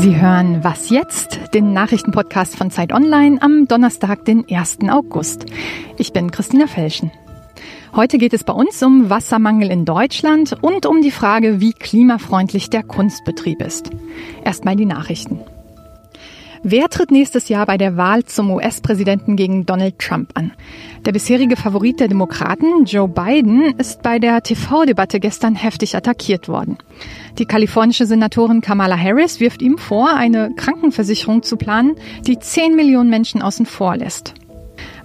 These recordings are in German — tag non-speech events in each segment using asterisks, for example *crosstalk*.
Sie hören Was jetzt? Den Nachrichtenpodcast von Zeit Online am Donnerstag, den 1. August. Ich bin Christina Felschen. Heute geht es bei uns um Wassermangel in Deutschland und um die Frage, wie klimafreundlich der Kunstbetrieb ist. Erstmal die Nachrichten. Wer tritt nächstes Jahr bei der Wahl zum US-Präsidenten gegen Donald Trump an? Der bisherige Favorit der Demokraten, Joe Biden, ist bei der TV-Debatte gestern heftig attackiert worden. Die kalifornische Senatorin Kamala Harris wirft ihm vor, eine Krankenversicherung zu planen, die 10 Millionen Menschen außen vor lässt.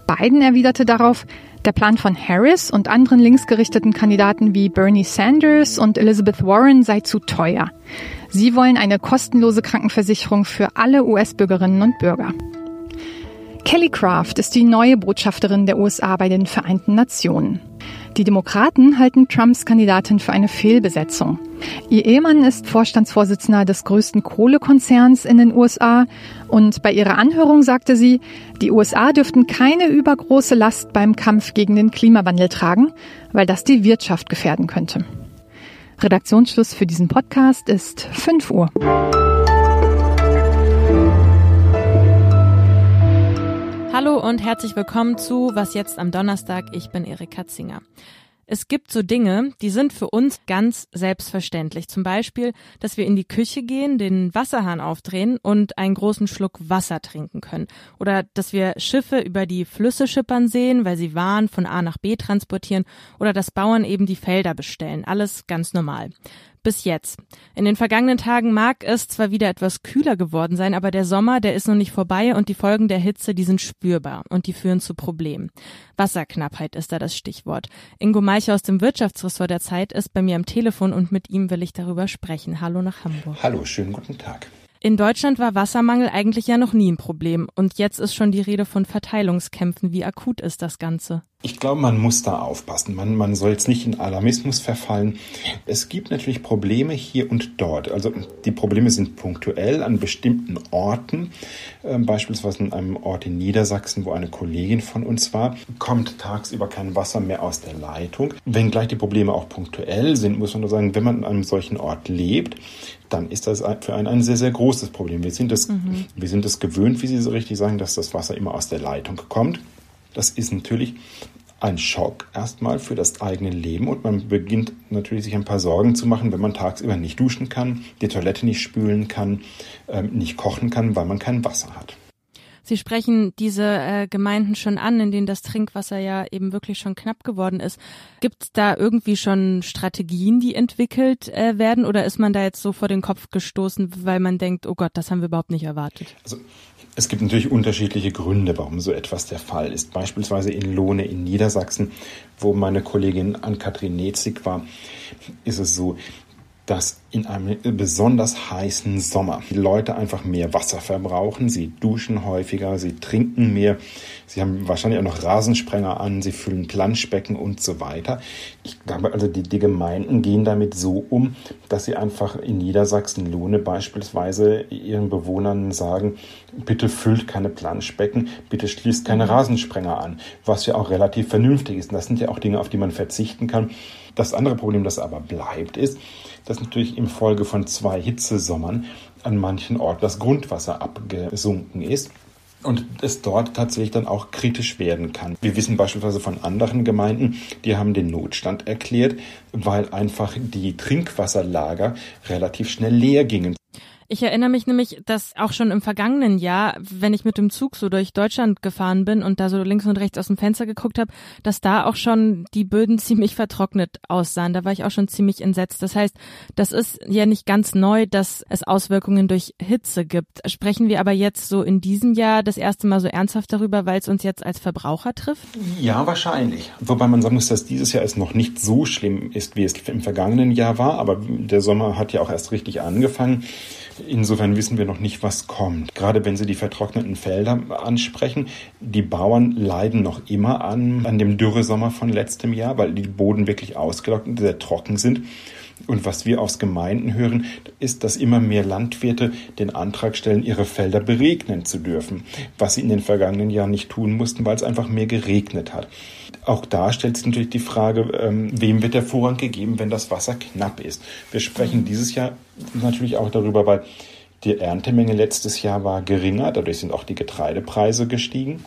Biden erwiderte darauf, der Plan von Harris und anderen linksgerichteten Kandidaten wie Bernie Sanders und Elizabeth Warren sei zu teuer. Sie wollen eine kostenlose Krankenversicherung für alle US-Bürgerinnen und Bürger. Kelly Craft ist die neue Botschafterin der USA bei den Vereinten Nationen. Die Demokraten halten Trumps Kandidatin für eine Fehlbesetzung. Ihr Ehemann ist Vorstandsvorsitzender des größten Kohlekonzerns in den USA und bei ihrer Anhörung sagte sie, die USA dürften keine übergroße Last beim Kampf gegen den Klimawandel tragen, weil das die Wirtschaft gefährden könnte. Redaktionsschluss für diesen Podcast ist 5 Uhr. Hallo und herzlich willkommen zu Was jetzt am Donnerstag. Ich bin Erik Katzinger. Es gibt so Dinge, die sind für uns ganz selbstverständlich. Zum Beispiel, dass wir in die Küche gehen, den Wasserhahn aufdrehen und einen großen Schluck Wasser trinken können. Oder dass wir Schiffe über die Flüsse schippern sehen, weil sie Waren von A nach B transportieren. Oder dass Bauern eben die Felder bestellen. Alles ganz normal bis jetzt. In den vergangenen Tagen mag es zwar wieder etwas kühler geworden sein, aber der Sommer, der ist noch nicht vorbei und die Folgen der Hitze, die sind spürbar und die führen zu Problemen. Wasserknappheit ist da das Stichwort. Ingo Meicher aus dem Wirtschaftsressort der Zeit ist bei mir am Telefon und mit ihm will ich darüber sprechen. Hallo nach Hamburg. Hallo, schönen guten Tag. In Deutschland war Wassermangel eigentlich ja noch nie ein Problem und jetzt ist schon die Rede von Verteilungskämpfen. Wie akut ist das Ganze? Ich glaube, man muss da aufpassen. Man, man soll jetzt nicht in Alarmismus verfallen. Es gibt natürlich Probleme hier und dort. Also die Probleme sind punktuell an bestimmten Orten. Ähm, beispielsweise an einem Ort in Niedersachsen, wo eine Kollegin von uns war, kommt tagsüber kein Wasser mehr aus der Leitung. Wenngleich die Probleme auch punktuell sind, muss man nur sagen, wenn man an einem solchen Ort lebt, dann ist das für einen ein sehr, sehr großes Problem. Wir sind es, mhm. wir sind es gewöhnt, wie Sie so richtig sagen, dass das Wasser immer aus der Leitung kommt. Das ist natürlich ein Schock erstmal für das eigene Leben und man beginnt natürlich sich ein paar Sorgen zu machen, wenn man tagsüber nicht duschen kann, die Toilette nicht spülen kann, ähm, nicht kochen kann, weil man kein Wasser hat. Sie sprechen diese äh, Gemeinden schon an, in denen das Trinkwasser ja eben wirklich schon knapp geworden ist. Gibt es da irgendwie schon Strategien, die entwickelt äh, werden oder ist man da jetzt so vor den Kopf gestoßen, weil man denkt, oh Gott, das haben wir überhaupt nicht erwartet? Also es gibt natürlich unterschiedliche Gründe, warum so etwas der Fall ist. Beispielsweise in Lohne in Niedersachsen, wo meine Kollegin Ann-Kathrin Netzig war, ist es so, dass in einem besonders heißen Sommer die Leute einfach mehr Wasser verbrauchen, sie duschen häufiger, sie trinken mehr, sie haben wahrscheinlich auch noch Rasensprenger an, sie füllen Planschbecken und so weiter. Ich glaube also, die, die Gemeinden gehen damit so um, dass sie einfach in Niedersachsen Lohne beispielsweise ihren Bewohnern sagen, bitte füllt keine Planschbecken, bitte schließt keine Rasensprenger an, was ja auch relativ vernünftig ist. Und das sind ja auch Dinge, auf die man verzichten kann. Das andere Problem, das aber bleibt, ist, dass natürlich im Folge von zwei Hitzesommern an manchen Orten das Grundwasser abgesunken ist und es dort tatsächlich dann auch kritisch werden kann. Wir wissen beispielsweise von anderen Gemeinden, die haben den Notstand erklärt, weil einfach die Trinkwasserlager relativ schnell leer gingen. Ich erinnere mich nämlich, dass auch schon im vergangenen Jahr, wenn ich mit dem Zug so durch Deutschland gefahren bin und da so links und rechts aus dem Fenster geguckt habe, dass da auch schon die Böden *laughs* ziemlich vertrocknet aussahen. Da war ich auch schon ziemlich entsetzt. Das heißt, das ist ja nicht ganz neu, dass es Auswirkungen durch Hitze gibt. Sprechen wir aber jetzt so in diesem Jahr das erste Mal so ernsthaft darüber, weil es uns jetzt als Verbraucher trifft? Ja, wahrscheinlich. Wobei man sagen muss, dass dieses Jahr es noch nicht so schlimm ist, wie es im vergangenen Jahr war. Aber der Sommer hat ja auch erst richtig angefangen. Insofern wissen wir noch nicht, was kommt. Gerade wenn Sie die vertrockneten Felder ansprechen, die Bauern leiden noch immer an, an dem Dürresommer von letztem Jahr, weil die Boden wirklich ausgelockt und sehr trocken sind. Und was wir aus Gemeinden hören, ist, dass immer mehr Landwirte den Antrag stellen, ihre Felder beregnen zu dürfen, was sie in den vergangenen Jahren nicht tun mussten, weil es einfach mehr geregnet hat. Auch da stellt sich natürlich die Frage, ähm, wem wird der Vorrang gegeben, wenn das Wasser knapp ist. Wir sprechen dieses Jahr natürlich auch darüber, weil Die Erntemenge letztes Jahr war geringer, dadurch sind auch die Getreidepreise gestiegen.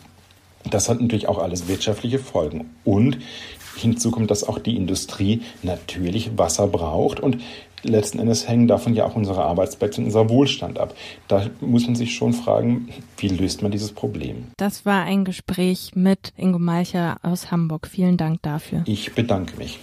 Das hat natürlich auch alles wirtschaftliche Folgen. Und hinzu kommt, dass auch die Industrie natürlich Wasser braucht und letzten Endes hängen davon ja auch unsere Arbeitsplätze und unser Wohlstand ab. Da muss man sich schon fragen, wie löst man dieses Problem? Das war ein Gespräch mit Ingo Malcher aus Hamburg. Vielen Dank dafür. Ich bedanke mich.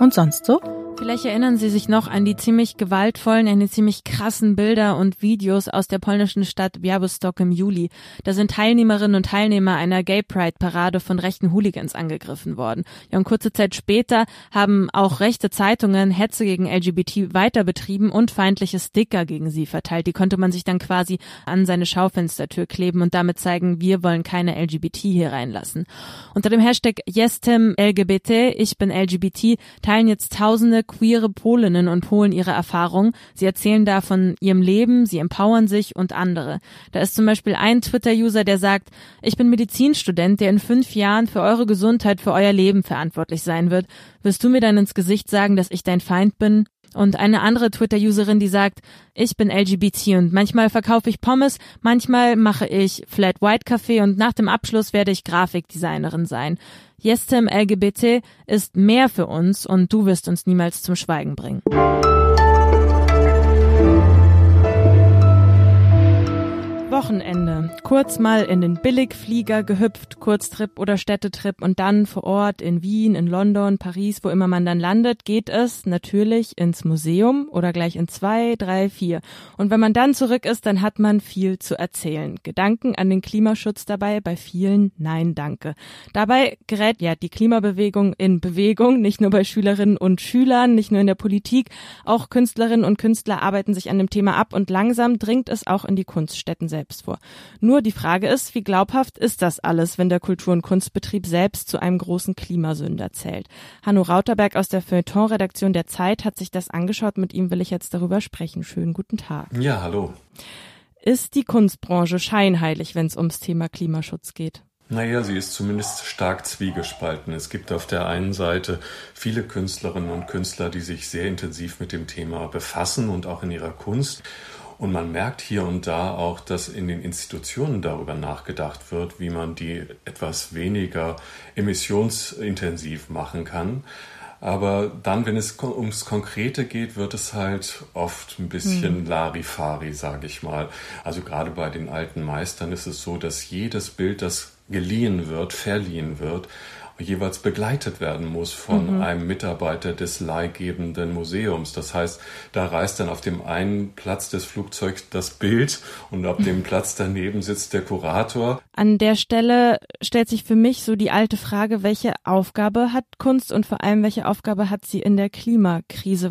Und sonst so? Vielleicht erinnern Sie sich noch an die ziemlich gewaltvollen, an die ziemlich krassen Bilder und Videos aus der polnischen Stadt Białystok im Juli. Da sind Teilnehmerinnen und Teilnehmer einer Gay Pride Parade von rechten Hooligans angegriffen worden. Ja, und kurze Zeit später haben auch rechte Zeitungen Hetze gegen LGBT weiter betrieben und feindliche Sticker gegen sie verteilt. Die konnte man sich dann quasi an seine Schaufenstertür kleben und damit zeigen, wir wollen keine LGBT hier reinlassen. Unter dem Hashtag YesTimLGBT, ich bin LGBT, teilen jetzt tausende queere Polinnen und Polen ihre Erfahrung. Sie erzählen da von ihrem Leben, sie empowern sich und andere. Da ist zum Beispiel ein Twitter-User, der sagt, ich bin Medizinstudent, der in fünf Jahren für eure Gesundheit, für euer Leben verantwortlich sein wird. Wirst du mir dann ins Gesicht sagen, dass ich dein Feind bin? Und eine andere Twitter-Userin, die sagt, ich bin LGBT und manchmal verkaufe ich Pommes, manchmal mache ich Flat White Kaffee und nach dem Abschluss werde ich Grafikdesignerin sein. Yestem LGBT ist mehr für uns und du wirst uns niemals zum Schweigen bringen. Wochenende. Kurz mal in den Billigflieger gehüpft, Kurztrip oder Städtetrip und dann vor Ort in Wien, in London, Paris, wo immer man dann landet, geht es natürlich ins Museum oder gleich in zwei, drei, vier. Und wenn man dann zurück ist, dann hat man viel zu erzählen. Gedanken an den Klimaschutz dabei, bei vielen Nein, danke. Dabei gerät ja die Klimabewegung in Bewegung, nicht nur bei Schülerinnen und Schülern, nicht nur in der Politik, auch Künstlerinnen und Künstler arbeiten sich an dem Thema ab und langsam dringt es auch in die Kunststätten selbst selbst vor. Nur die Frage ist, wie glaubhaft ist das alles, wenn der Kultur- und Kunstbetrieb selbst zu einem großen Klimasünder zählt? Hanno Rauterberg aus der Feuilleton-Redaktion der Zeit hat sich das angeschaut. Mit ihm will ich jetzt darüber sprechen. Schönen guten Tag. Ja, hallo. Ist die Kunstbranche scheinheilig, wenn es ums Thema Klimaschutz geht? Naja, sie ist zumindest stark zwiegespalten. Es gibt auf der einen Seite viele Künstlerinnen und Künstler, die sich sehr intensiv mit dem Thema befassen und auch in ihrer Kunst. Und man merkt hier und da auch, dass in den Institutionen darüber nachgedacht wird, wie man die etwas weniger emissionsintensiv machen kann. Aber dann, wenn es ums Konkrete geht, wird es halt oft ein bisschen mhm. Larifari, sage ich mal. Also gerade bei den alten Meistern ist es so, dass jedes Bild, das geliehen wird, verliehen wird, jeweils begleitet werden muss von mhm. einem Mitarbeiter des leihgebenden Museums. Das heißt, da reist dann auf dem einen Platz des Flugzeugs das Bild und auf dem *laughs* Platz daneben sitzt der Kurator. An der Stelle stellt sich für mich so die alte Frage, welche Aufgabe hat Kunst und vor allem welche Aufgabe hat sie in der Klimakrise?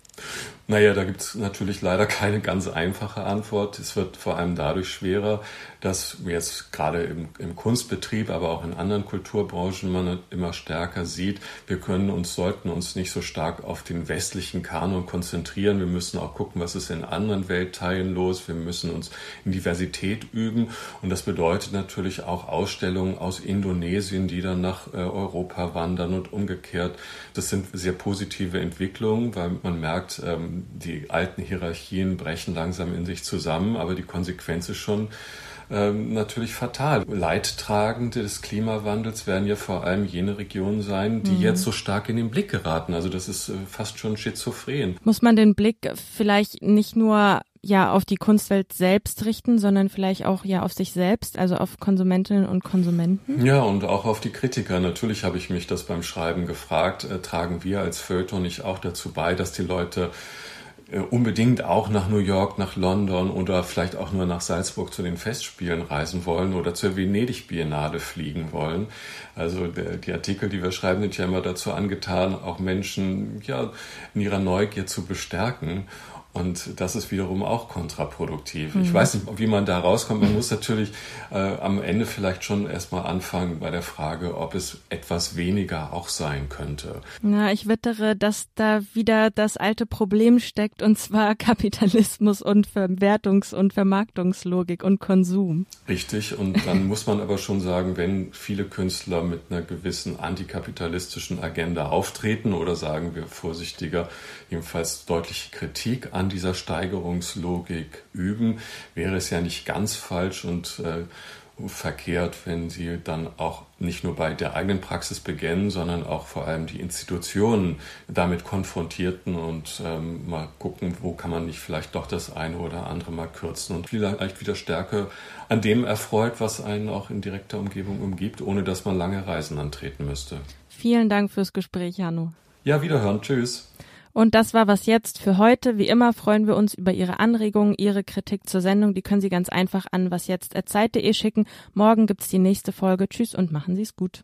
Naja, da gibt es natürlich leider keine ganz einfache Antwort. Es wird vor allem dadurch schwerer, dass jetzt gerade im, im, Kunstbetrieb, aber auch in anderen Kulturbranchen man immer stärker sieht, wir können uns, sollten uns nicht so stark auf den westlichen Kanon konzentrieren. Wir müssen auch gucken, was ist in anderen Weltteilen los. Wir müssen uns in Diversität üben. Und das bedeutet natürlich auch Ausstellungen aus Indonesien, die dann nach äh, Europa wandern und umgekehrt. Das sind sehr positive Entwicklungen, weil man merkt, ähm, die alten Hierarchien brechen langsam in sich zusammen, aber die Konsequenz ist schon, ähm, natürlich fatal. Leidtragende des Klimawandels werden ja vor allem jene Regionen sein, die mhm. jetzt so stark in den Blick geraten. Also das ist äh, fast schon schizophren. Muss man den Blick vielleicht nicht nur ja auf die Kunstwelt selbst richten, sondern vielleicht auch ja auf sich selbst, also auf Konsumentinnen und Konsumenten? Ja, und auch auf die Kritiker. Natürlich habe ich mich das beim Schreiben gefragt, äh, tragen wir als Feuilleton nicht auch dazu bei, dass die Leute äh, unbedingt auch nach New York, nach London oder vielleicht auch nur nach Salzburg zu den Festspielen reisen wollen oder zur Venedig Biennale fliegen wollen. Also der, die Artikel, die wir schreiben, sind ja immer dazu angetan, auch Menschen ja in ihrer Neugier zu bestärken. Und das ist wiederum auch kontraproduktiv. Mhm. Ich weiß nicht, wie man da rauskommt. Man muss natürlich äh, am Ende vielleicht schon erstmal anfangen bei der Frage, ob es etwas weniger auch sein könnte. Na, ich wittere, dass da wieder das alte Problem steckt, und zwar Kapitalismus und Verwertungs- und Vermarktungslogik und Konsum. Richtig. Und dann muss man aber schon sagen, wenn viele Künstler mit einer gewissen antikapitalistischen Agenda auftreten oder sagen wir vorsichtiger, jedenfalls deutliche Kritik an dieser Steigerungslogik üben, wäre es ja nicht ganz falsch und äh, verkehrt, wenn sie dann auch nicht nur bei der eigenen Praxis beginnen, sondern auch vor allem die Institutionen damit konfrontierten und ähm, mal gucken, wo kann man nicht vielleicht doch das eine oder andere mal kürzen und vielleicht wieder stärker an dem erfreut, was einen auch in direkter Umgebung umgibt, ohne dass man lange Reisen antreten müsste. Vielen Dank fürs Gespräch, Janu. Ja, wiederhören. Tschüss. Und das war was jetzt für heute. Wie immer freuen wir uns über Ihre Anregungen, Ihre Kritik zur Sendung. Die können Sie ganz einfach an wasjetzt.zeit.de schicken. Morgen gibt's die nächste Folge. Tschüss und machen Sie es gut.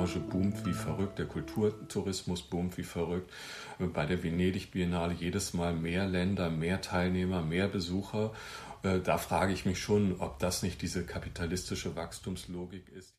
Kulturbranche boomt wie verrückt, der Kulturtourismus boomt wie verrückt. Bei der Venedig Biennale jedes Mal mehr Länder, mehr Teilnehmer, mehr Besucher. Äh, da frage ich mich schon, ob das nicht diese kapitalistische Wachstumslogik ist.